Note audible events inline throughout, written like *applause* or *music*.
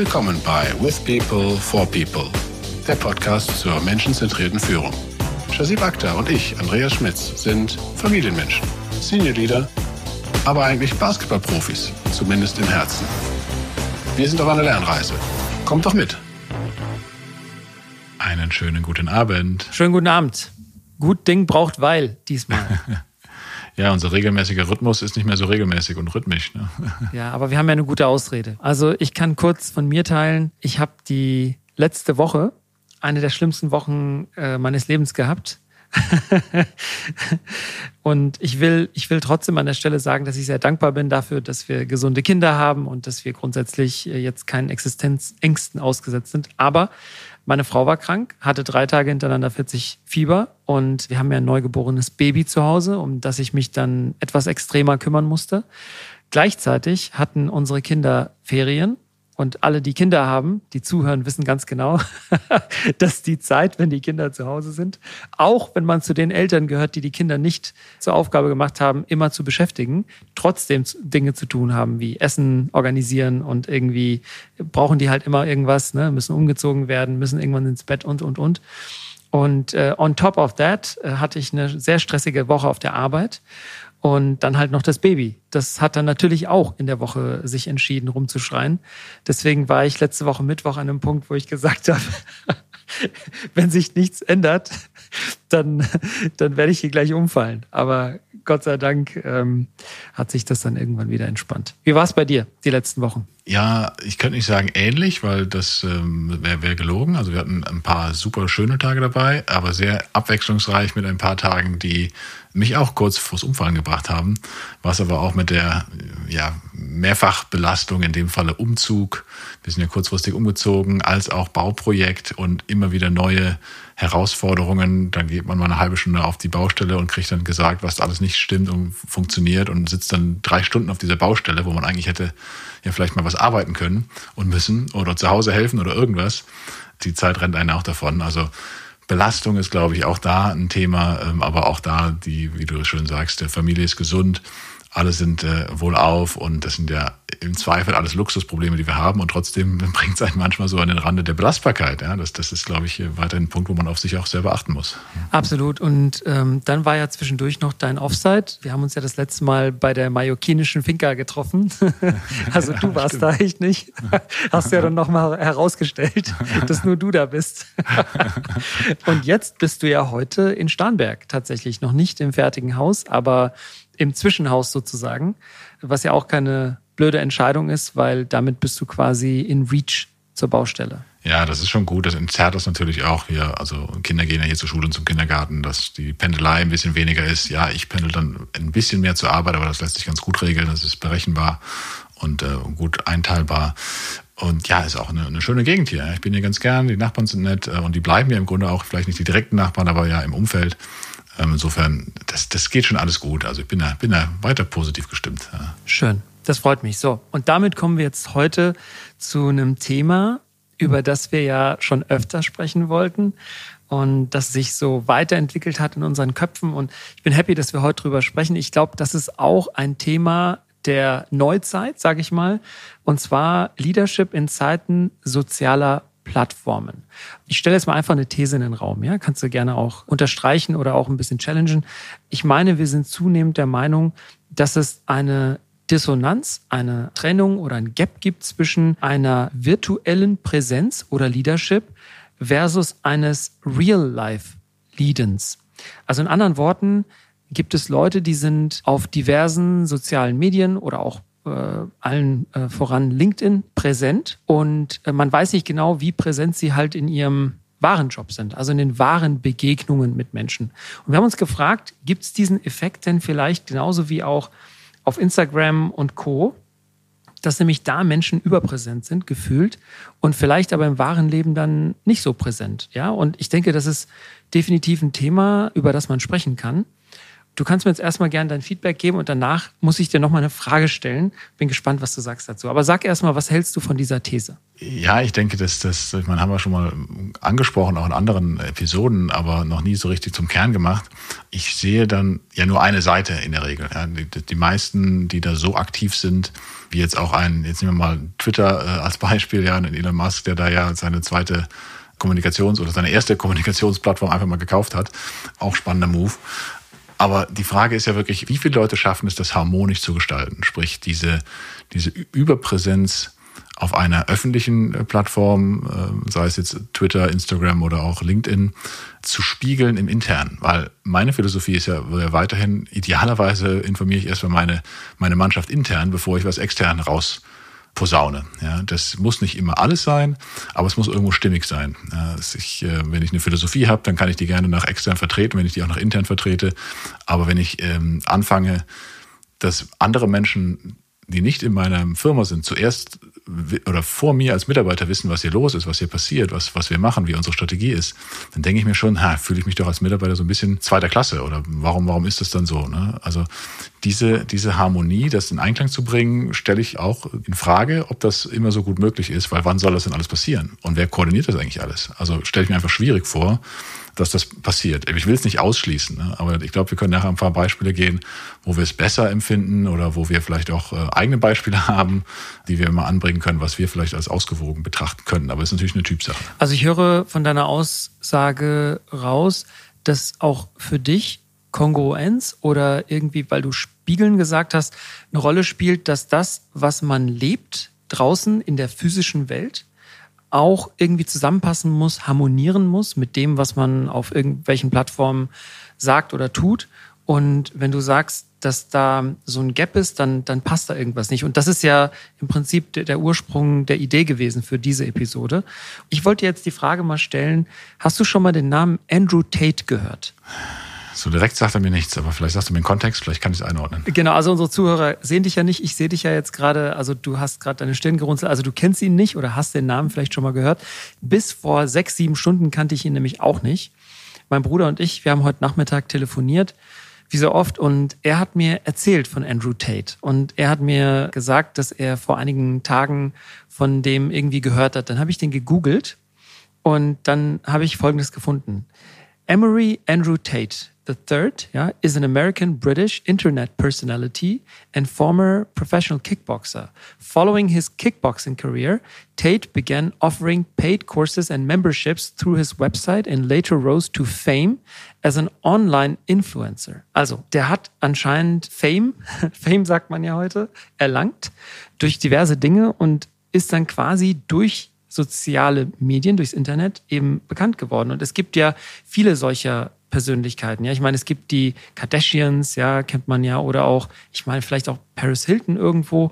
Willkommen bei With People for People, der Podcast zur menschenzentrierten Führung. Shazib Akhtar und ich, Andreas Schmitz, sind Familienmenschen, Senior Leader, aber eigentlich Basketballprofis, zumindest im Herzen. Wir sind auf einer Lernreise. Kommt doch mit. Einen schönen guten Abend. Schönen guten Abend. Gut Ding braucht Weil diesmal. *laughs* Ja, unser regelmäßiger Rhythmus ist nicht mehr so regelmäßig und rhythmisch. Ne? *laughs* Ja, aber wir haben ja eine gute Ausrede. Also ich kann kurz von mir teilen. Ich habe die letzte Woche, eine der schlimmsten Wochen äh, meines Lebens gehabt. *laughs* und ich will, ich will trotzdem an der Stelle sagen, dass ich sehr dankbar bin dafür, dass wir gesunde Kinder haben und dass wir grundsätzlich äh, jetzt keinen Existenzängsten ausgesetzt sind. Aber meine Frau war krank, hatte drei Tage hintereinander 40 Fieber und wir haben ja ein neugeborenes Baby zu Hause, um das ich mich dann etwas extremer kümmern musste. Gleichzeitig hatten unsere Kinder Ferien und alle, die Kinder haben, die zuhören, wissen ganz genau, *laughs* dass die Zeit, wenn die Kinder zu Hause sind, auch wenn man zu den Eltern gehört, die die Kinder nicht zur Aufgabe gemacht haben, immer zu beschäftigen, trotzdem Dinge zu tun haben, wie Essen organisieren und irgendwie brauchen die halt immer irgendwas, ne? müssen umgezogen werden, müssen irgendwann ins Bett und, und, und. Und äh, on top of that äh, hatte ich eine sehr stressige Woche auf der Arbeit und dann halt noch das Baby. Das hat dann natürlich auch in der Woche sich entschieden, rumzuschreien. Deswegen war ich letzte Woche Mittwoch an einem Punkt, wo ich gesagt habe, *laughs* wenn sich nichts ändert, dann, dann werde ich hier gleich umfallen. Aber Gott sei Dank ähm, hat sich das dann irgendwann wieder entspannt. Wie war es bei dir die letzten Wochen? Ja, ich könnte nicht sagen ähnlich, weil das ähm, wäre wär gelogen. Also wir hatten ein paar super schöne Tage dabei, aber sehr abwechslungsreich mit ein paar Tagen, die mich auch kurz vors Umfallen gebracht haben, was aber auch mit der ja, Mehrfachbelastung, in dem Falle Umzug, wir sind ja kurzfristig umgezogen, als auch Bauprojekt und immer wieder neue Herausforderungen. Dann geht man mal eine halbe Stunde auf die Baustelle und kriegt dann gesagt, was alles nicht stimmt und funktioniert und sitzt dann drei Stunden auf dieser Baustelle, wo man eigentlich hätte ja vielleicht mal was arbeiten können und müssen oder zu Hause helfen oder irgendwas. Die Zeit rennt einen auch davon. Also Belastung ist, glaube ich, auch da ein Thema, ähm, aber auch da, die, wie du schön sagst, der Familie ist gesund, alle sind äh, wohlauf und das sind ja im Zweifel alles Luxusprobleme, die wir haben und trotzdem *laughs* bringt es einen manchmal so an den Rande der Belastbarkeit. Ja? Das, das ist, glaube ich, weiterhin ein Punkt, wo man auf sich auch selber achten muss. Absolut. Und ähm, dann war ja zwischendurch noch dein Offside. Wir haben uns ja das letzte Mal bei der mallorquinischen Finca getroffen. *laughs* also du warst stimmt. da echt nicht. *laughs* Hast du ja dann nochmal herausgestellt, dass nur du da bist. und jetzt bist du ja heute in Starnberg tatsächlich. Noch nicht im fertigen Haus, aber im Zwischenhaus sozusagen, was ja auch keine blöde Entscheidung ist, weil damit bist du quasi in Reach zur Baustelle. Ja, das ist schon gut. Das entzerrt das natürlich auch hier. Also Kinder gehen ja hier zur Schule und zum Kindergarten, dass die Pendelei ein bisschen weniger ist. Ja, ich pendel dann ein bisschen mehr zur Arbeit, aber das lässt sich ganz gut regeln. Das ist berechenbar und äh, gut einteilbar. Und ja, ist auch eine, eine, schöne Gegend hier. Ich bin hier ganz gern, die Nachbarn sind nett äh, und die bleiben hier im Grunde auch, vielleicht nicht die direkten Nachbarn, aber ja im Umfeld. Ähm, insofern, das, das geht schon alles gut. Also ich bin da, bin da weiter positiv gestimmt. Schön, das freut mich. So, und damit kommen wir jetzt heute zu einem Thema, über das wir ja schon öfter sprechen wollten und das sich so weiterentwickelt hat in unseren Köpfen. Und ich bin happy, dass wir heute drüber sprechen. Ich glaube, das ist auch ein Thema der Neuzeit, sage ich mal, und zwar Leadership in Zeiten sozialer Plattformen. Ich stelle jetzt mal einfach eine These in den Raum, ja? Kannst du gerne auch unterstreichen oder auch ein bisschen challengen. Ich meine, wir sind zunehmend der Meinung, dass es eine Dissonanz, eine Trennung oder ein Gap gibt zwischen einer virtuellen Präsenz oder Leadership versus eines Real-Life-Leadens. Also in anderen Worten gibt es Leute, die sind auf diversen sozialen Medien oder auch allen äh, voran LinkedIn präsent und äh, man weiß nicht genau, wie präsent sie halt in ihrem wahren Job sind, also in den wahren Begegnungen mit Menschen. Und wir haben uns gefragt, gibt es diesen Effekt denn vielleicht genauso wie auch auf Instagram und Co., dass nämlich da Menschen überpräsent sind, gefühlt, und vielleicht aber im wahren Leben dann nicht so präsent. Ja, und ich denke, das ist definitiv ein Thema, über das man sprechen kann. Du kannst mir jetzt erstmal gerne dein Feedback geben und danach muss ich dir nochmal eine Frage stellen. Bin gespannt, was du sagst dazu. Aber sag erstmal, was hältst du von dieser These? Ja, ich denke, dass das, ich meine, haben wir schon mal angesprochen, auch in anderen Episoden, aber noch nie so richtig zum Kern gemacht. Ich sehe dann ja nur eine Seite in der Regel. Ja, die, die, meisten, die da so aktiv sind, wie jetzt auch ein, jetzt nehmen wir mal Twitter äh, als Beispiel, ja, Elon Musk, der da ja seine zweite Kommunikations- oder seine erste Kommunikationsplattform einfach mal gekauft hat. Auch spannender Move. Aber die Frage ist ja wirklich, wie viele Leute schaffen es, das harmonisch zu gestalten? Sprich, diese, diese Überpräsenz auf einer öffentlichen äh, Plattform, äh, sei es jetzt Twitter, Instagram oder auch LinkedIn, zu spiegeln im Internen. Weil meine Philosophie ist ja weiterhin, idealerweise informiere ich erstmal meine, meine Mannschaft intern, bevor ich was extern raus Posaune. Ja, das muss nicht immer alles sein, aber es muss irgendwo stimmig sein. Ja, ich, äh, wenn ich eine Philosophie habe, dann kann ich die gerne nach extern vertreten, wenn ich die auch nach intern vertrete. Aber wenn ich ähm, anfange, dass andere Menschen, die nicht in meiner Firma sind, zuerst oder vor mir als Mitarbeiter wissen, was hier los ist, was hier passiert, was, was wir machen, wie unsere Strategie ist, dann denke ich mir schon, ha, fühle ich mich doch als Mitarbeiter so ein bisschen zweiter Klasse oder warum, warum ist das dann so? Ne? Also diese, diese Harmonie, das in Einklang zu bringen, stelle ich auch in Frage, ob das immer so gut möglich ist, weil wann soll das denn alles passieren? Und wer koordiniert das eigentlich alles? Also stelle ich mir einfach schwierig vor, dass das passiert. Ich will es nicht ausschließen, ne? aber ich glaube, wir können nachher ein paar Beispiele gehen, wo wir es besser empfinden oder wo wir vielleicht auch äh, eigene Beispiele *laughs* haben, die wir immer anbringen können, was wir vielleicht als ausgewogen betrachten können. Aber es ist natürlich eine Typsache. Also ich höre von deiner Aussage raus, dass auch für dich Kongruenz oder irgendwie, weil du Spiegeln gesagt hast, eine Rolle spielt, dass das, was man lebt draußen in der physischen Welt, auch irgendwie zusammenpassen muss, harmonieren muss mit dem, was man auf irgendwelchen Plattformen sagt oder tut. Und wenn du sagst, dass da so ein Gap ist, dann, dann passt da irgendwas nicht. Und das ist ja im Prinzip der, der Ursprung der Idee gewesen für diese Episode. Ich wollte jetzt die Frage mal stellen, hast du schon mal den Namen Andrew Tate gehört? So direkt sagt er mir nichts, aber vielleicht sagst du mir den Kontext, vielleicht kann ich es einordnen. Genau, also unsere Zuhörer sehen dich ja nicht. Ich sehe dich ja jetzt gerade, also du hast gerade deine Stirn gerunzelt, also du kennst ihn nicht oder hast den Namen vielleicht schon mal gehört. Bis vor sechs, sieben Stunden kannte ich ihn nämlich auch nicht. Mein Bruder und ich, wir haben heute Nachmittag telefoniert, wie so oft, und er hat mir erzählt von Andrew Tate. Und er hat mir gesagt, dass er vor einigen Tagen von dem irgendwie gehört hat. Dann habe ich den gegoogelt und dann habe ich Folgendes gefunden. Emery Andrew Tate third yeah, is an American British internet personality and former professional kickboxer. Following his kickboxing career, Tate began offering paid courses and memberships through his website and later rose to fame as an online influencer. Also, der hat anscheinend Fame, *laughs* Fame sagt man ja heute, erlangt durch diverse Dinge und ist dann quasi durch soziale Medien, durchs Internet eben bekannt geworden. Und es gibt ja viele solcher Persönlichkeiten. Ja, ich meine, es gibt die Kardashians, ja, kennt man ja, oder auch, ich meine, vielleicht auch Paris Hilton irgendwo.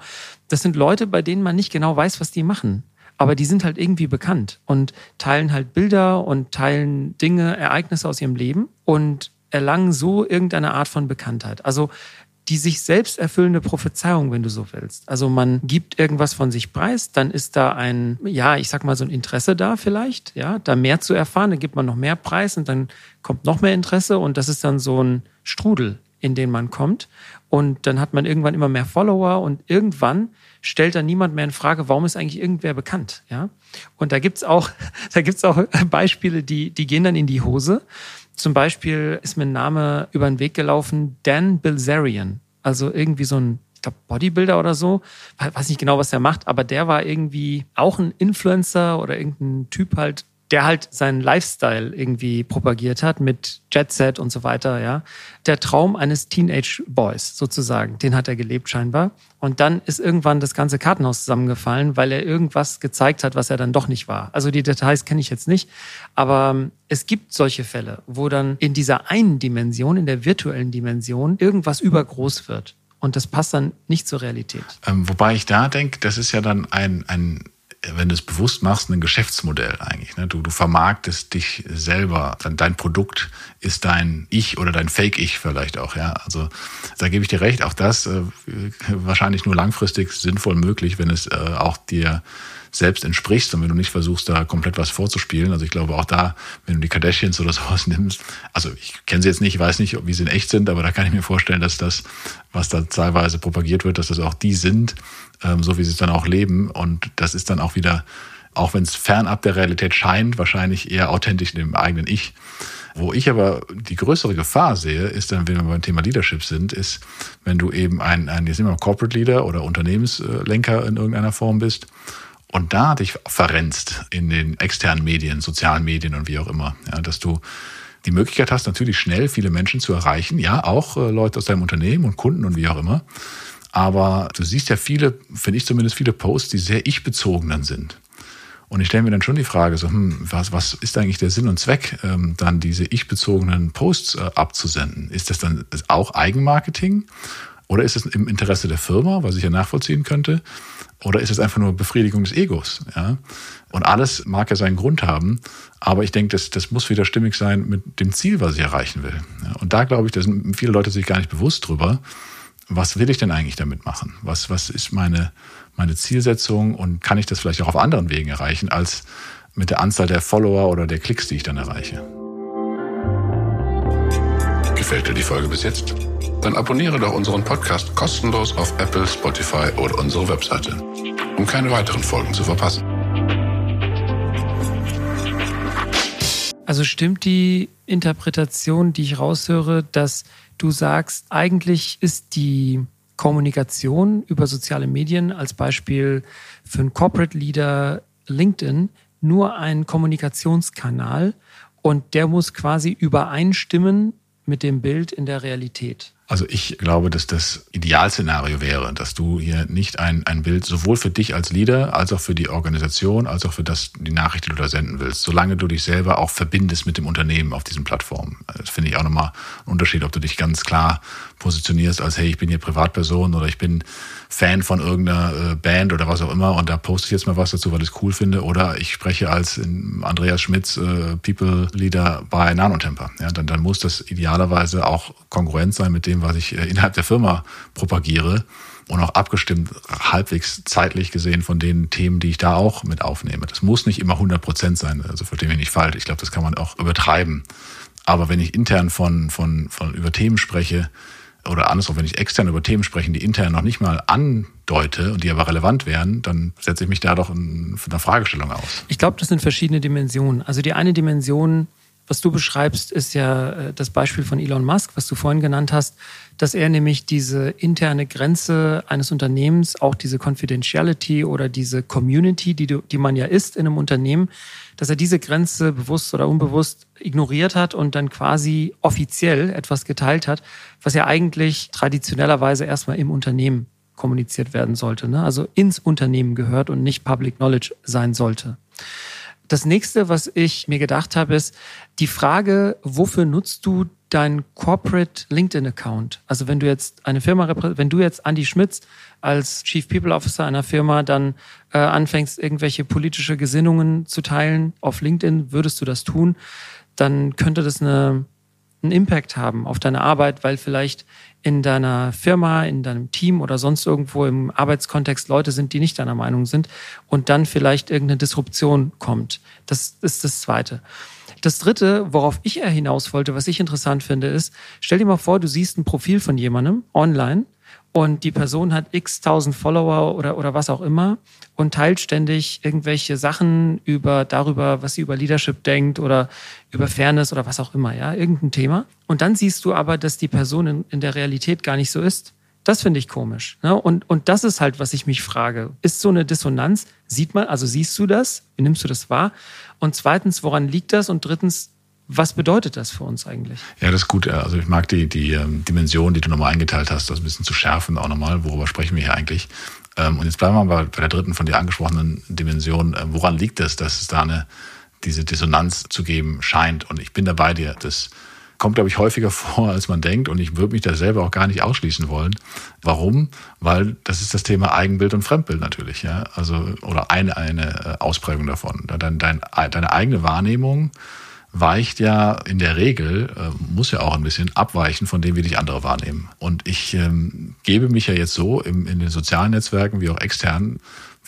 Das sind Leute, bei denen man nicht genau weiß, was die machen. Aber die sind halt irgendwie bekannt und teilen halt Bilder und teilen Dinge, Ereignisse aus ihrem Leben und erlangen so irgendeine Art von Bekanntheit. Also die sich selbst erfüllende Prophezeiung, wenn du so willst. Also man gibt irgendwas von sich preis, dann ist da ein, ja, ich sag mal so ein Interesse da vielleicht, ja, da mehr zu erfahren, dann gibt man noch mehr Preis und dann kommt noch mehr Interesse und das ist dann so ein Strudel, in den man kommt. Und dann hat man irgendwann immer mehr Follower und irgendwann stellt dann niemand mehr in Frage, warum ist eigentlich irgendwer bekannt, ja? Und da gibt's auch, *laughs* da gibt's auch Beispiele, die, die gehen dann in die Hose. Zum Beispiel ist mir ein Name über den Weg gelaufen, Dan Bilzerian. Also irgendwie so ein, ich glaube, Bodybuilder oder so. Weiß nicht genau, was er macht, aber der war irgendwie auch ein Influencer oder irgendein Typ halt, der halt seinen Lifestyle irgendwie propagiert hat mit Jet Set und so weiter, ja. Der Traum eines Teenage Boys sozusagen, den hat er gelebt scheinbar. Und dann ist irgendwann das ganze Kartenhaus zusammengefallen, weil er irgendwas gezeigt hat, was er dann doch nicht war. Also die Details kenne ich jetzt nicht, aber ähm, es gibt solche Fälle, wo dann in dieser einen Dimension, in der virtuellen Dimension, irgendwas übergroß wird. Und das passt dann nicht zur Realität. Ähm, wobei ich da denke, das ist ja dann ein, ein wenn du es bewusst machst, ein Geschäftsmodell eigentlich. Ne? Du, du vermarktest dich selber. Dein Produkt ist dein Ich oder dein Fake-Ich vielleicht auch. Ja, also da gebe ich dir recht. Auch das äh, wahrscheinlich nur langfristig sinnvoll möglich, wenn es äh, auch dir selbst entsprichst und wenn du nicht versuchst, da komplett was vorzuspielen. Also ich glaube auch da, wenn du die Kardashians oder sowas *laughs* nimmst, also ich kenne sie jetzt nicht, weiß nicht, wie sie in echt sind, aber da kann ich mir vorstellen, dass das, was da teilweise propagiert wird, dass das auch die sind, ähm, so wie sie es dann auch leben. Und das ist dann auch wieder, auch wenn es fernab der Realität scheint, wahrscheinlich eher authentisch in dem eigenen Ich. Wo ich aber die größere Gefahr sehe, ist dann, wenn wir beim Thema Leadership sind, ist, wenn du eben ein, ein jetzt immer Corporate Leader oder Unternehmenslenker in irgendeiner Form bist und da dich verrennst in den externen Medien, sozialen Medien und wie auch immer, ja, dass du die Möglichkeit hast, natürlich schnell viele Menschen zu erreichen, ja, auch äh, Leute aus deinem Unternehmen und Kunden und wie auch immer. Aber du siehst ja viele, finde ich zumindest viele Posts, die sehr ich-bezogen dann sind. Und ich stelle mir dann schon die Frage, so, hm, was, was ist eigentlich der Sinn und Zweck, ähm, dann diese ich-bezogenen Posts äh, abzusenden? Ist das dann auch Eigenmarketing? Oder ist es im Interesse der Firma, was ich ja nachvollziehen könnte? Oder ist es einfach nur Befriedigung des Egos? Ja? Und alles mag ja seinen Grund haben, aber ich denke, das, das muss wieder stimmig sein mit dem Ziel, was ich erreichen will. Ja? Und da glaube ich, da sind viele Leute sich gar nicht bewusst drüber. Was will ich denn eigentlich damit machen? Was, was ist meine, meine Zielsetzung und kann ich das vielleicht auch auf anderen Wegen erreichen, als mit der Anzahl der Follower oder der Klicks, die ich dann erreiche. Gefällt dir die Folge bis jetzt? Dann abonniere doch unseren Podcast kostenlos auf Apple, Spotify oder unsere Webseite, um keine weiteren Folgen zu verpassen. Also stimmt die Interpretation, die ich raushöre, dass du sagst, eigentlich ist die Kommunikation über soziale Medien, als Beispiel für einen Corporate Leader LinkedIn, nur ein Kommunikationskanal und der muss quasi übereinstimmen mit dem Bild in der Realität. Also ich glaube, dass das Idealszenario wäre, dass du hier nicht ein, ein Bild sowohl für dich als Leader, als auch für die Organisation, als auch für das, die Nachricht, die du da senden willst, solange du dich selber auch verbindest mit dem Unternehmen auf diesen Plattformen. Das finde ich auch nochmal ein Unterschied, ob du dich ganz klar positionierst als, hey, ich bin hier Privatperson oder ich bin Fan von irgendeiner äh, Band oder was auch immer und da poste ich jetzt mal was dazu, weil ich es cool finde oder ich spreche als Andreas Schmitz äh, People Leader bei Nanotemper. Ja, dann, dann muss das idealerweise auch kongruent sein mit dem, was ich äh, innerhalb der Firma propagiere und auch abgestimmt, halbwegs zeitlich gesehen von den Themen, die ich da auch mit aufnehme. Das muss nicht immer 100 Prozent sein, also verstehe mich nicht falsch. Ich glaube, das kann man auch übertreiben. Aber wenn ich intern von, von, von über Themen spreche, oder andersrum, wenn ich extern über Themen spreche, die intern noch nicht mal andeute und die aber relevant wären, dann setze ich mich da doch in, in einer Fragestellung aus. Ich glaube, das sind verschiedene Dimensionen. Also die eine Dimension was du beschreibst, ist ja äh, das Beispiel von Elon Musk, was du vorhin genannt hast, dass er nämlich diese interne Grenze eines Unternehmens, auch diese Confidentiality oder diese Community, die, du, die man ja ist in einem Unternehmen, dass er diese Grenze bewusst oder unbewusst ignoriert hat und dann quasi offiziell etwas geteilt hat, was ja eigentlich traditionellerweise erstmal im Unternehmen kommuniziert werden sollte, ne? also ins Unternehmen gehört und nicht Public Knowledge sein sollte. Das nächste, was ich mir gedacht habe, ist die Frage, wofür nutzt du deinen Corporate LinkedIn Account? Also wenn du jetzt eine Firma, wenn du jetzt Andy Schmitz als Chief People Officer einer Firma dann äh, anfängst, irgendwelche politische Gesinnungen zu teilen auf LinkedIn, würdest du das tun, dann könnte das eine, einen Impact haben auf deine Arbeit, weil vielleicht in deiner Firma, in deinem Team oder sonst irgendwo im Arbeitskontext Leute sind, die nicht deiner Meinung sind und dann vielleicht irgendeine Disruption kommt. Das ist das Zweite. Das Dritte, worauf ich eher hinaus wollte, was ich interessant finde, ist, stell dir mal vor, du siehst ein Profil von jemandem online und die Person hat x tausend Follower oder, oder was auch immer und teilt ständig irgendwelche Sachen über darüber, was sie über Leadership denkt oder über Fairness oder was auch immer, ja, irgendein Thema. Und dann siehst du aber, dass die Person in, in der Realität gar nicht so ist. Das finde ich komisch. Ne? Und, und das ist halt, was ich mich frage. Ist so eine Dissonanz, sieht man, also siehst du das? Wie nimmst du das wahr? Und zweitens, woran liegt das? Und drittens, was bedeutet das für uns eigentlich? Ja, das ist gut. Also ich mag die, die ähm, Dimension, die du nochmal eingeteilt hast, das ein bisschen zu schärfen auch nochmal. Worüber sprechen wir hier eigentlich? Ähm, und jetzt bleiben wir mal bei der dritten von dir angesprochenen Dimension. Ähm, woran liegt es, dass es da eine, diese Dissonanz zu geben scheint? Und ich bin da bei dir. Das kommt, glaube ich, häufiger *laughs* vor, als man denkt. Und ich würde mich da selber auch gar nicht ausschließen wollen. Warum? Weil das ist das Thema Eigenbild und Fremdbild natürlich. Ja? Also, oder eine, eine äh, Ausprägung davon. Dein, deine eigene Wahrnehmung weicht ja in der Regel, äh, muss ja auch ein bisschen abweichen von dem, wie dich andere wahrnehmen. Und ich ähm, gebe mich ja jetzt so im, in den sozialen Netzwerken wie auch extern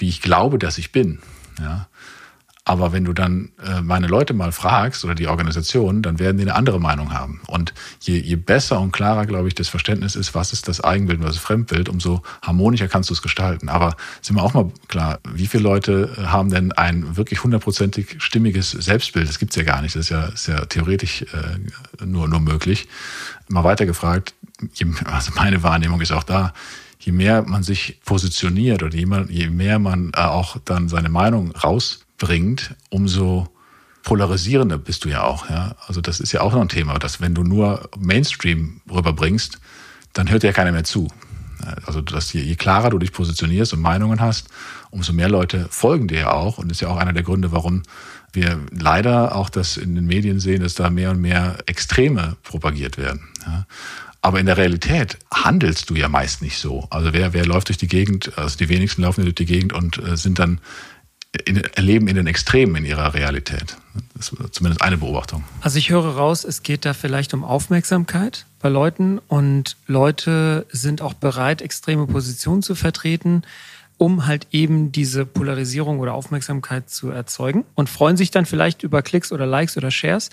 wie ich glaube, dass ich bin. Ja. Aber wenn du dann äh, meine Leute mal fragst oder die Organisation, dann werden die eine andere Meinung haben. Und je, je besser und klarer, glaube ich, das Verständnis ist, was ist das Eigenbild und was ist Fremdbild, umso harmonischer kannst du es gestalten. Aber sind wir auch mal klar, wie viele Leute haben denn ein wirklich hundertprozentig stimmiges Selbstbild? Das gibt's ja gar nicht. Das ist ja, ist ja theoretisch äh, nur, nur möglich. Mal weiter gefragt, also meine Wahrnehmung ist auch da, je mehr man sich positioniert oder je mehr man äh, auch dann seine Meinung rausbringt, umso polarisierender bist du ja auch. Ja? Also das ist ja auch noch ein Thema, dass wenn du nur Mainstream rüberbringst, dann hört ja keiner mehr zu. Also dass je, je klarer du dich positionierst und Meinungen hast, umso mehr Leute folgen dir ja auch. Und das ist ja auch einer der Gründe, warum wir leider auch das in den Medien sehen, dass da mehr und mehr Extreme propagiert werden. Ja? Aber in der Realität handelst du ja meist nicht so. Also wer, wer läuft durch die Gegend, also die wenigsten laufen durch die Gegend und äh, sind dann in, erleben in den Extremen in ihrer Realität. Das ist zumindest eine Beobachtung. Also ich höre raus, es geht da vielleicht um Aufmerksamkeit bei Leuten und Leute sind auch bereit, extreme Positionen zu vertreten, um halt eben diese Polarisierung oder Aufmerksamkeit zu erzeugen und freuen sich dann vielleicht über Klicks oder Likes oder Shares.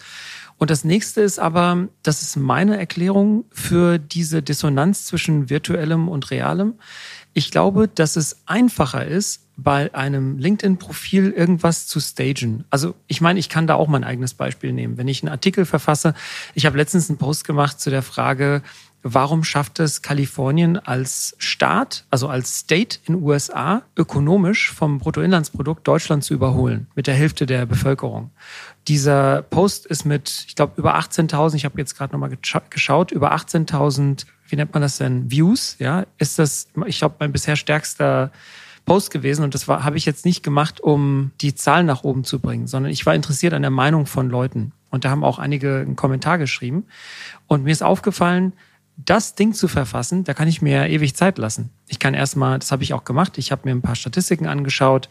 Und das nächste ist aber, das ist meine Erklärung für diese Dissonanz zwischen virtuellem und realem. Ich glaube, dass es einfacher ist, bei einem LinkedIn-Profil irgendwas zu stagen. Also ich meine, ich kann da auch mein eigenes Beispiel nehmen. Wenn ich einen Artikel verfasse, ich habe letztens einen Post gemacht zu der Frage, warum schafft es Kalifornien als Staat, also als State in USA, ökonomisch vom Bruttoinlandsprodukt Deutschland zu überholen, mit der Hälfte der Bevölkerung. Dieser Post ist mit, ich glaube, über 18.000, ich habe jetzt gerade nochmal geschaut, über 18.000, wie nennt man das denn, Views, ja, ist das, ich glaube, mein bisher stärkster Post gewesen und das habe ich jetzt nicht gemacht, um die Zahlen nach oben zu bringen, sondern ich war interessiert an der Meinung von Leuten. Und da haben auch einige einen Kommentar geschrieben. Und mir ist aufgefallen, das Ding zu verfassen, da kann ich mir ewig Zeit lassen. Ich kann erstmal, das habe ich auch gemacht, ich habe mir ein paar Statistiken angeschaut,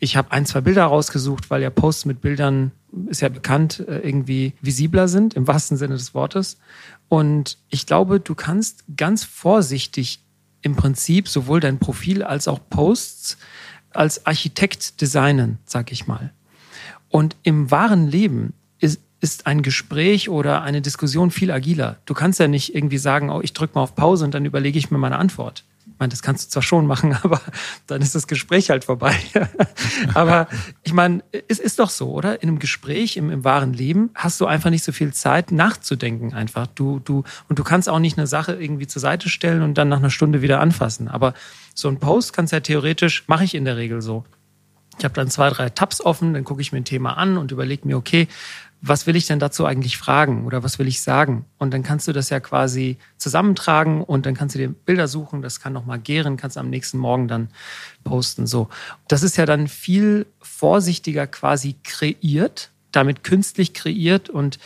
ich habe ein, zwei Bilder rausgesucht, weil ja Posts mit Bildern, ist ja bekannt, äh, irgendwie visibler sind, im wahrsten Sinne des Wortes. Und ich glaube, du kannst ganz vorsichtig im Prinzip sowohl dein Profil als auch Posts als Architekt designen, sag ich mal. Und im wahren Leben ist ein Gespräch oder eine Diskussion viel agiler. Du kannst ja nicht irgendwie sagen, oh, ich drücke mal auf Pause und dann überlege ich mir meine Antwort. Ich meine, das kannst du zwar schon machen, *laughs* aber dann ist das Gespräch halt vorbei. *laughs* aber ich meine, es ist doch so, oder? In einem Gespräch, im, im wahren Leben, hast du einfach nicht so viel Zeit nachzudenken einfach. Du, du, und du kannst auch nicht eine Sache irgendwie zur Seite stellen und dann nach einer Stunde wieder anfassen. Aber so ein Post kannst ja theoretisch, mache ich in der Regel so. Ich habe dann zwei, drei Tabs offen, dann gucke ich mir ein Thema an und überlege mir, okay, was will ich denn dazu eigentlich fragen oder was will ich sagen? Und dann kannst du das ja quasi zusammentragen und dann kannst du dir Bilder suchen, das kann nochmal gären, kannst am nächsten Morgen dann posten. So. Das ist ja dann viel vorsichtiger quasi kreiert, damit künstlich kreiert und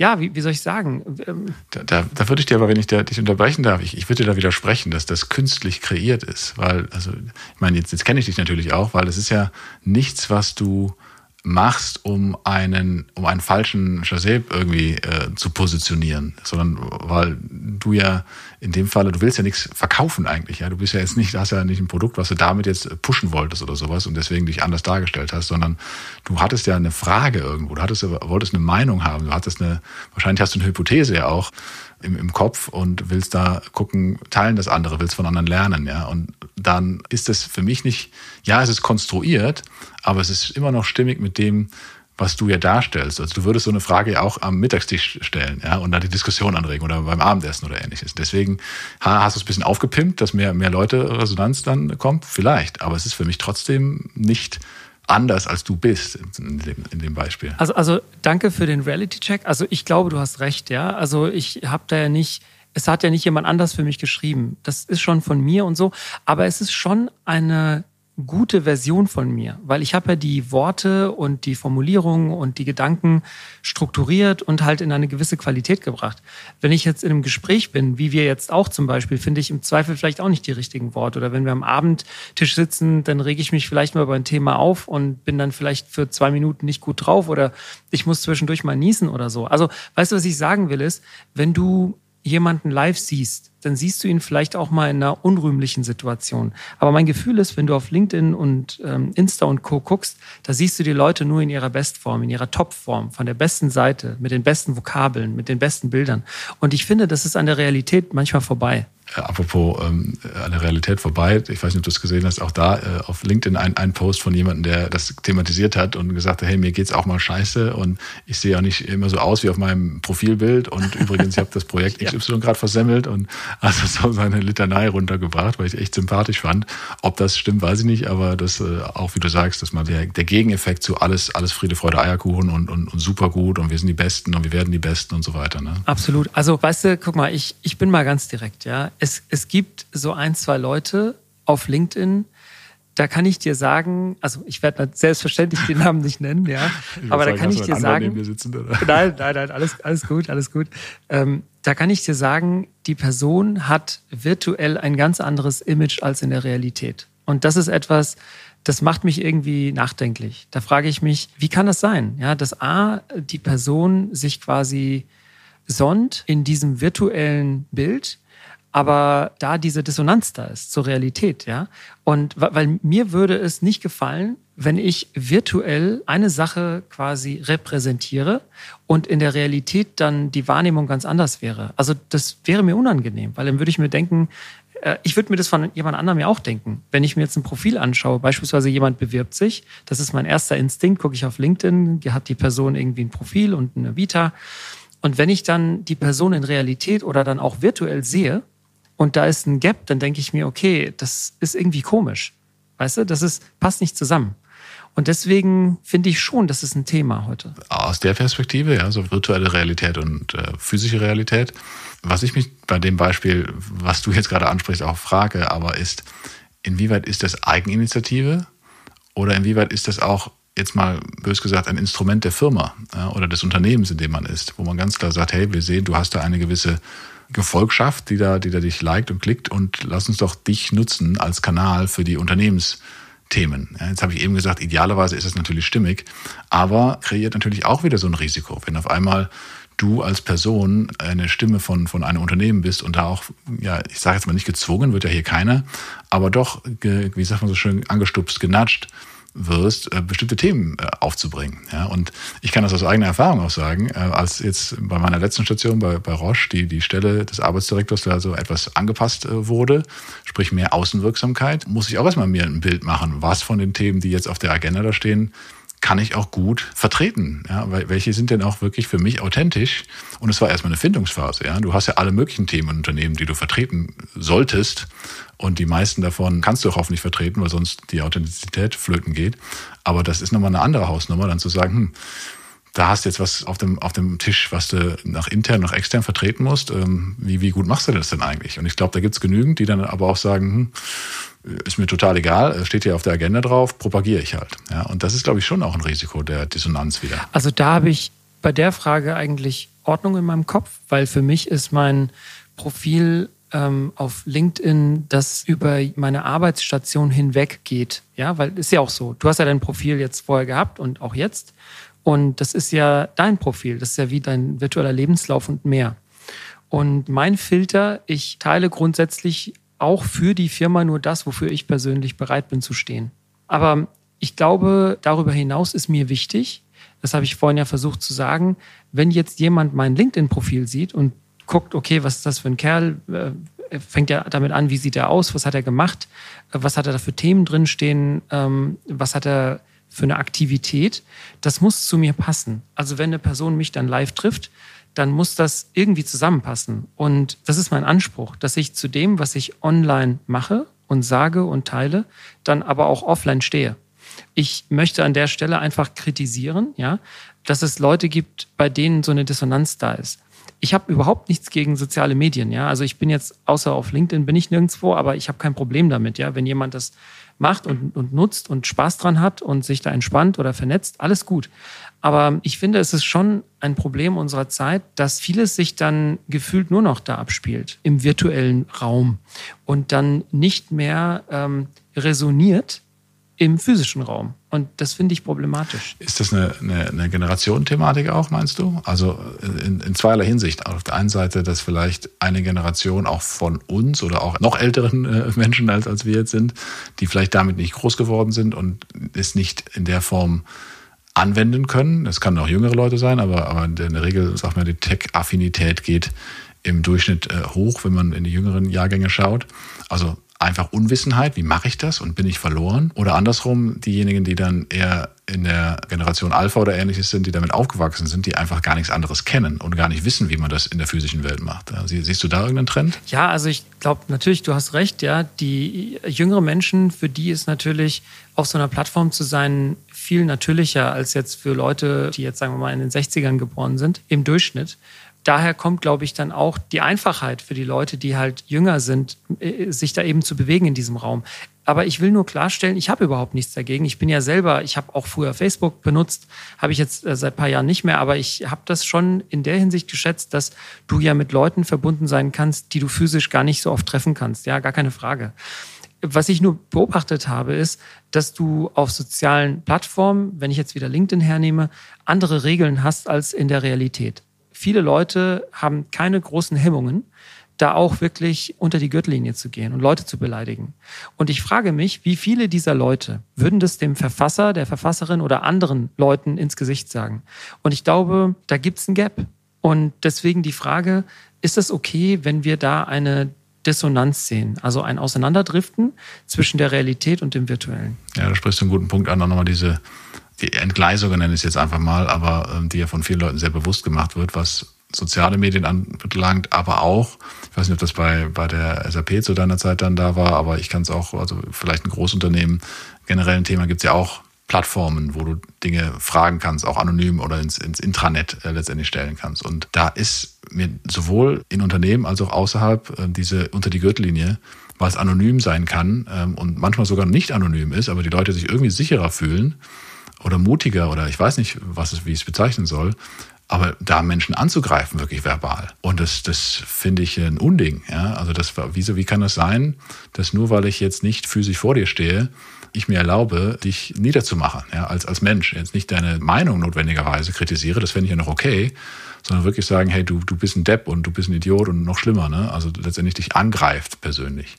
ja, wie, wie soll ich sagen? Ähm, da, da, da würde ich dir aber, wenn ich da, dich unterbrechen darf, ich, ich würde dir da widersprechen, dass das künstlich kreiert ist. Weil, also, ich meine, jetzt, jetzt kenne ich dich natürlich auch, weil es ist ja nichts, was du machst, um einen, um einen falschen Chaseb irgendwie äh, zu positionieren, sondern weil du ja in dem Falle, du willst ja nichts verkaufen eigentlich, ja. Du bist ja jetzt nicht, hast ja nicht ein Produkt, was du damit jetzt pushen wolltest oder sowas und deswegen dich anders dargestellt hast, sondern du hattest ja eine Frage irgendwo, du hattest, wolltest eine Meinung haben, du hattest eine, wahrscheinlich hast du eine Hypothese ja auch, im, im Kopf und willst da gucken, teilen das andere, willst von anderen lernen, ja. Und dann ist das für mich nicht, ja, es ist konstruiert, aber es ist immer noch stimmig mit dem, was du ja darstellst. Also du würdest so eine Frage ja auch am Mittagstisch stellen, ja, und dann die Diskussion anregen oder beim Abendessen oder ähnliches. Deswegen hast du es ein bisschen aufgepimpt, dass mehr, mehr Leute Resonanz dann kommt, vielleicht. Aber es ist für mich trotzdem nicht anders, als du bist in dem, in dem Beispiel. Also, also danke für den Reality-Check. Also ich glaube, du hast recht, ja. Also ich habe da ja nicht, es hat ja nicht jemand anders für mich geschrieben. Das ist schon von mir und so. Aber es ist schon eine gute Version von mir, weil ich habe ja die Worte und die Formulierungen und die Gedanken strukturiert und halt in eine gewisse Qualität gebracht. Wenn ich jetzt in einem Gespräch bin, wie wir jetzt auch zum Beispiel, finde ich im Zweifel vielleicht auch nicht die richtigen Worte. Oder wenn wir am Abendtisch sitzen, dann rege ich mich vielleicht mal über ein Thema auf und bin dann vielleicht für zwei Minuten nicht gut drauf oder ich muss zwischendurch mal niesen oder so. Also, weißt du, was ich sagen will, ist, wenn du jemanden live siehst, dann siehst du ihn vielleicht auch mal in einer unrühmlichen Situation. Aber mein Gefühl ist, wenn du auf LinkedIn und ähm, Insta und Co. guckst, da siehst du die Leute nur in ihrer Bestform, in ihrer Topform, von der besten Seite, mit den besten Vokabeln, mit den besten Bildern. Und ich finde, das ist an der Realität manchmal vorbei. Äh, apropos ähm, an der Realität vorbei, ich weiß nicht, ob du es gesehen hast, auch da äh, auf LinkedIn ein, ein Post von jemandem, der das thematisiert hat und gesagt hat, hey, mir geht's auch mal scheiße und ich sehe auch nicht immer so aus wie auf meinem Profilbild und übrigens, ich habe das Projekt XY *laughs* ja. gerade versemmelt und also so seine Litanei runtergebracht, weil ich echt sympathisch fand. Ob das stimmt, weiß ich nicht, aber das äh, auch, wie du sagst, dass man der, der Gegeneffekt zu alles, alles Friede, Freude, Eierkuchen und, und, und super gut und wir sind die Besten und wir werden die Besten und so weiter. Ne? Absolut. Also, weißt du, guck mal, ich, ich bin mal ganz direkt, ja es, es gibt so ein, zwei Leute auf LinkedIn, da kann ich dir sagen, also ich werde selbstverständlich den Namen nicht nennen, ja, *laughs* aber da kann ich dir sagen, sitzen, *laughs* nein, nein, nein, alles, alles gut, alles gut. Ähm, da kann ich dir sagen, die Person hat virtuell ein ganz anderes Image als in der Realität. Und das ist etwas, das macht mich irgendwie nachdenklich. Da frage ich mich, wie kann das sein? Ja, dass A, die Person sich quasi sonnt in diesem virtuellen Bild, aber da diese Dissonanz da ist zur Realität, ja. Und weil mir würde es nicht gefallen, wenn ich virtuell eine Sache quasi repräsentiere und in der Realität dann die Wahrnehmung ganz anders wäre. Also das wäre mir unangenehm, weil dann würde ich mir denken, äh, ich würde mir das von jemand anderem ja auch denken. Wenn ich mir jetzt ein Profil anschaue, beispielsweise jemand bewirbt sich, das ist mein erster Instinkt, gucke ich auf LinkedIn, hat die Person irgendwie ein Profil und eine Vita. Und wenn ich dann die Person in Realität oder dann auch virtuell sehe, und da ist ein Gap, dann denke ich mir, okay, das ist irgendwie komisch. Weißt du, das ist, passt nicht zusammen. Und deswegen finde ich schon, das ist ein Thema heute. Aus der Perspektive, ja, so virtuelle Realität und äh, physische Realität. Was ich mich bei dem Beispiel, was du jetzt gerade ansprichst, auch frage, aber ist, inwieweit ist das Eigeninitiative oder inwieweit ist das auch jetzt mal bös gesagt ein Instrument der Firma ja, oder des Unternehmens, in dem man ist, wo man ganz klar sagt, hey, wir sehen, du hast da eine gewisse Gefolgschaft, die da, die da dich liked und klickt und lass uns doch dich nutzen als Kanal für die Unternehmensthemen. Jetzt habe ich eben gesagt, idealerweise ist das natürlich stimmig, aber kreiert natürlich auch wieder so ein Risiko, wenn auf einmal du als Person eine Stimme von, von einem Unternehmen bist und da auch, ja, ich sage jetzt mal nicht gezwungen, wird ja hier keiner, aber doch, wie sagt man so schön, angestupst, genatscht, wirst, äh, bestimmte Themen äh, aufzubringen. Ja, und ich kann das aus eigener Erfahrung auch sagen, äh, als jetzt bei meiner letzten Station bei, bei Roche die, die Stelle des Arbeitsdirektors da so etwas angepasst wurde, sprich mehr Außenwirksamkeit, muss ich auch erstmal mir ein Bild machen, was von den Themen, die jetzt auf der Agenda da stehen, kann ich auch gut vertreten. Ja, welche sind denn auch wirklich für mich authentisch? Und es war erstmal eine Findungsphase. Ja, du hast ja alle möglichen Themen und Unternehmen, die du vertreten solltest. Und die meisten davon kannst du auch hoffentlich vertreten, weil sonst die Authentizität flöten geht. Aber das ist nochmal eine andere Hausnummer, dann zu sagen, hm, da hast du jetzt was auf dem, auf dem Tisch, was du nach intern, nach extern vertreten musst. Ähm, wie, wie gut machst du das denn eigentlich? Und ich glaube, da gibt es genügend, die dann aber auch sagen, hm, ist mir total egal, steht hier auf der Agenda drauf, propagiere ich halt. Ja, und das ist, glaube ich, schon auch ein Risiko der Dissonanz wieder. Also da habe ich bei der Frage eigentlich Ordnung in meinem Kopf, weil für mich ist mein Profil ähm, auf LinkedIn, das über meine Arbeitsstation hinweg geht. Ja, weil ist ja auch so. Du hast ja dein Profil jetzt vorher gehabt und auch jetzt. Und das ist ja dein Profil. Das ist ja wie dein virtueller Lebenslauf und mehr. Und mein Filter, ich teile grundsätzlich auch für die Firma nur das, wofür ich persönlich bereit bin zu stehen. Aber ich glaube, darüber hinaus ist mir wichtig, das habe ich vorhin ja versucht zu sagen, wenn jetzt jemand mein LinkedIn-Profil sieht und guckt, okay, was ist das für ein Kerl? Äh, fängt ja damit an, wie sieht er aus? Was hat er gemacht? Äh, was hat er da für Themen drinstehen? Ähm, was hat er für eine Aktivität? Das muss zu mir passen. Also wenn eine Person mich dann live trifft, dann muss das irgendwie zusammenpassen. Und das ist mein Anspruch, dass ich zu dem, was ich online mache und sage und teile, dann aber auch offline stehe. Ich möchte an der Stelle einfach kritisieren, ja, dass es Leute gibt, bei denen so eine Dissonanz da ist ich habe überhaupt nichts gegen soziale Medien, ja. Also ich bin jetzt, außer auf LinkedIn bin ich nirgendwo, aber ich habe kein Problem damit, ja. Wenn jemand das macht und, und nutzt und Spaß dran hat und sich da entspannt oder vernetzt, alles gut. Aber ich finde, es ist schon ein Problem unserer Zeit, dass vieles sich dann gefühlt nur noch da abspielt, im virtuellen Raum und dann nicht mehr ähm, resoniert im physischen Raum. Und das finde ich problematisch. Ist das eine, eine, eine Generationenthematik auch, meinst du? Also in, in zweierlei Hinsicht. Auf der einen Seite, dass vielleicht eine Generation auch von uns oder auch noch älteren äh, Menschen als, als wir jetzt sind, die vielleicht damit nicht groß geworden sind und es nicht in der Form anwenden können. Es kann auch jüngere Leute sein, aber, aber in der Regel, sag mal, die Tech-Affinität geht im Durchschnitt äh, hoch, wenn man in die jüngeren Jahrgänge schaut. Also einfach Unwissenheit, wie mache ich das und bin ich verloren? Oder andersrum, diejenigen, die dann eher in der Generation Alpha oder ähnliches sind, die damit aufgewachsen sind, die einfach gar nichts anderes kennen und gar nicht wissen, wie man das in der physischen Welt macht. Siehst du da irgendeinen Trend? Ja, also ich glaube natürlich, du hast recht, ja. Die jüngeren Menschen, für die ist natürlich auf so einer Plattform zu sein viel natürlicher als jetzt für Leute, die jetzt sagen wir mal in den 60ern geboren sind, im Durchschnitt daher kommt, glaube ich, dann auch die Einfachheit für die Leute, die halt jünger sind, äh, sich da eben zu bewegen in diesem Raum. Aber ich will nur klarstellen, ich habe überhaupt nichts dagegen. Ich bin ja selber, ich habe auch früher Facebook benutzt, habe ich jetzt äh, seit paar Jahren nicht mehr, aber ich habe das schon in der Hinsicht geschätzt, dass du ja mit Leuten verbunden sein kannst, die du physisch gar nicht so oft treffen kannst. Ja, gar keine Frage. Was ich nur beobachtet habe, ist, dass du auf sozialen Plattformen, wenn ich jetzt wieder LinkedIn hernehme, andere Regeln hast als in der Realität viele Leute haben keine großen Hemmungen, da auch wirklich unter die Gürtellinie zu gehen und Leute zu beleidigen. Und ich frage mich, wie viele dieser Leute würden das dem Verfasser, der Verfasserin oder anderen Leuten ins Gesicht sagen? Und ich glaube, da gibt es ein Gap. Und deswegen die Frage, ist es okay, wenn wir da eine Dissonanz sehen, also ein Auseinanderdriften zwischen der Realität und dem Virtuellen? Ja, da sprichst du einen guten Punkt an, auch nochmal diese die Entgleisung nenne ich es jetzt einfach mal, aber ähm, die ja von vielen Leuten sehr bewusst gemacht wird, was soziale Medien anbelangt, aber auch, ich weiß nicht, ob das bei, bei der SAP zu deiner Zeit dann da war, aber ich kann es auch, also vielleicht ein Großunternehmen, generell ein Thema gibt es ja auch Plattformen, wo du Dinge fragen kannst, auch anonym oder ins, ins Intranet äh, letztendlich stellen kannst. Und da ist mir sowohl in Unternehmen als auch außerhalb äh, diese unter die Gürtellinie, was anonym sein kann ähm, und manchmal sogar nicht anonym ist, aber die Leute sich irgendwie sicherer fühlen, oder mutiger oder ich weiß nicht, was es, wie ich es bezeichnen soll, aber da Menschen anzugreifen, wirklich verbal. Und das, das finde ich ein Unding. Ja? Also das, wieso, wie kann das sein, dass nur weil ich jetzt nicht physisch vor dir stehe, ich mir erlaube, dich niederzumachen, ja, als, als Mensch. Jetzt nicht deine Meinung notwendigerweise kritisiere, das fände ich ja noch okay, sondern wirklich sagen, hey, du, du bist ein Depp und du bist ein Idiot und noch schlimmer, ne? Also letztendlich dich angreift persönlich.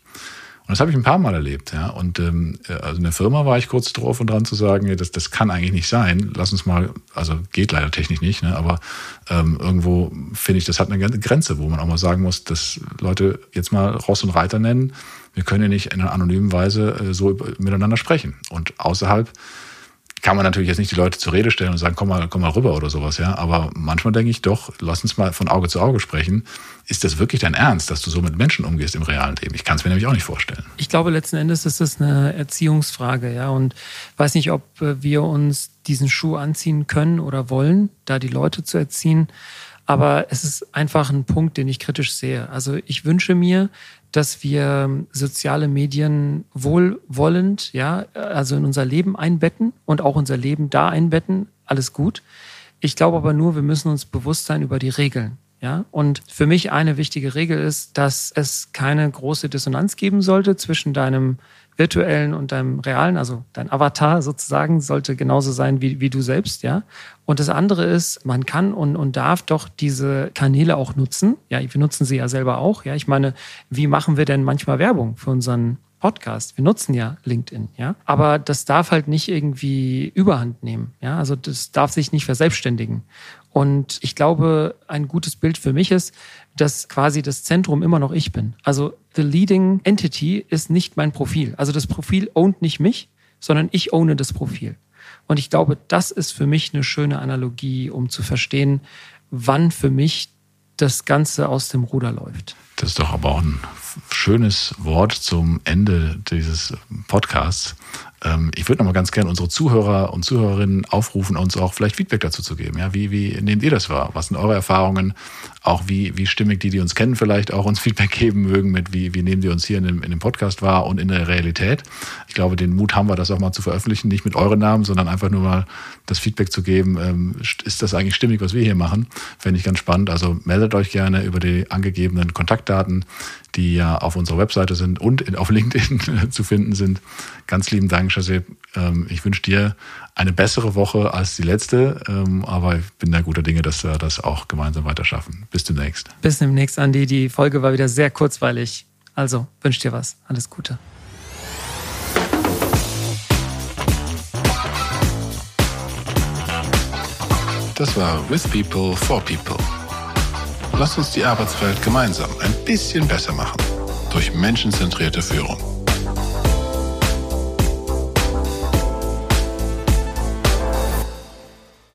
Und das habe ich ein paar Mal erlebt. Ja. Und ähm, also in der Firma war ich kurz drauf und dran zu sagen, ja, das, das kann eigentlich nicht sein. Lass uns mal, also geht leider technisch nicht, ne, aber ähm, irgendwo finde ich, das hat eine Grenze, wo man auch mal sagen muss, dass Leute jetzt mal Ross und Reiter nennen. Wir können ja nicht in einer anonymen Weise äh, so miteinander sprechen. Und außerhalb kann man natürlich jetzt nicht die Leute zur Rede stellen und sagen, komm mal, komm mal rüber oder sowas, ja. Aber manchmal denke ich doch, lass uns mal von Auge zu Auge sprechen. Ist das wirklich dein Ernst, dass du so mit Menschen umgehst im realen Leben? Ich kann es mir nämlich auch nicht vorstellen. Ich glaube, letzten Endes ist es eine Erziehungsfrage, ja. Und weiß nicht, ob äh, wir uns diesen Schuh anziehen können oder wollen, da die Leute zu erziehen. Aber es ist einfach ein Punkt, den ich kritisch sehe. Also ich wünsche mir, dass wir soziale Medien wohlwollend, ja, also in unser Leben einbetten und auch unser Leben da einbetten. Alles gut. Ich glaube aber nur, wir müssen uns bewusst sein über die Regeln. Ja, und für mich eine wichtige Regel ist, dass es keine große Dissonanz geben sollte zwischen deinem virtuellen und deinem realen, also dein Avatar sozusagen, sollte genauso sein wie, wie du selbst, ja. Und das andere ist, man kann und, und darf doch diese Kanäle auch nutzen. Ja, wir nutzen sie ja selber auch. Ja, ich meine, wie machen wir denn manchmal Werbung für unseren Podcast. Wir nutzen ja LinkedIn, ja. Aber das darf halt nicht irgendwie Überhand nehmen, ja. Also das darf sich nicht verselbstständigen. Und ich glaube, ein gutes Bild für mich ist, dass quasi das Zentrum immer noch ich bin. Also the leading entity ist nicht mein Profil. Also das Profil ownt nicht mich, sondern ich owne das Profil. Und ich glaube, das ist für mich eine schöne Analogie, um zu verstehen, wann für mich das Ganze aus dem Ruder läuft. Das ist doch aber auch ein schönes Wort zum Ende dieses Podcasts. Ähm, ich würde noch mal ganz gerne unsere Zuhörer und Zuhörerinnen aufrufen, uns auch vielleicht Feedback dazu zu geben. Ja, wie, wie nehmt ihr das wahr? Was sind eure Erfahrungen? Auch wie, wie stimmig die, die uns kennen, vielleicht auch uns *laughs* Feedback geben mögen mit, wie, wie nehmen die uns hier in dem, in dem Podcast wahr und in der Realität. Ich glaube, den Mut haben wir, das auch mal zu veröffentlichen, nicht mit euren Namen, sondern einfach nur mal das Feedback zu geben. Ähm, ist das eigentlich stimmig, was wir hier machen? Fände ich ganz spannend. Also meldet euch gerne über die angegebenen Kontaktdaten, die ja auf unserer Webseite sind und auf *laughs* LinkedIn zu finden sind. Ganz lieben Dank, José. Ähm, ich wünsche dir eine bessere Woche als die letzte, ähm, aber ich bin da guter Dinge, dass wir das auch gemeinsam weiter schaffen. Bis demnächst. Bis demnächst, Andi. Die Folge war wieder sehr kurzweilig. Also wünsche dir was. Alles Gute. Das war With People for People. Lasst uns die Arbeitswelt gemeinsam ein bisschen besser machen durch menschenzentrierte Führung.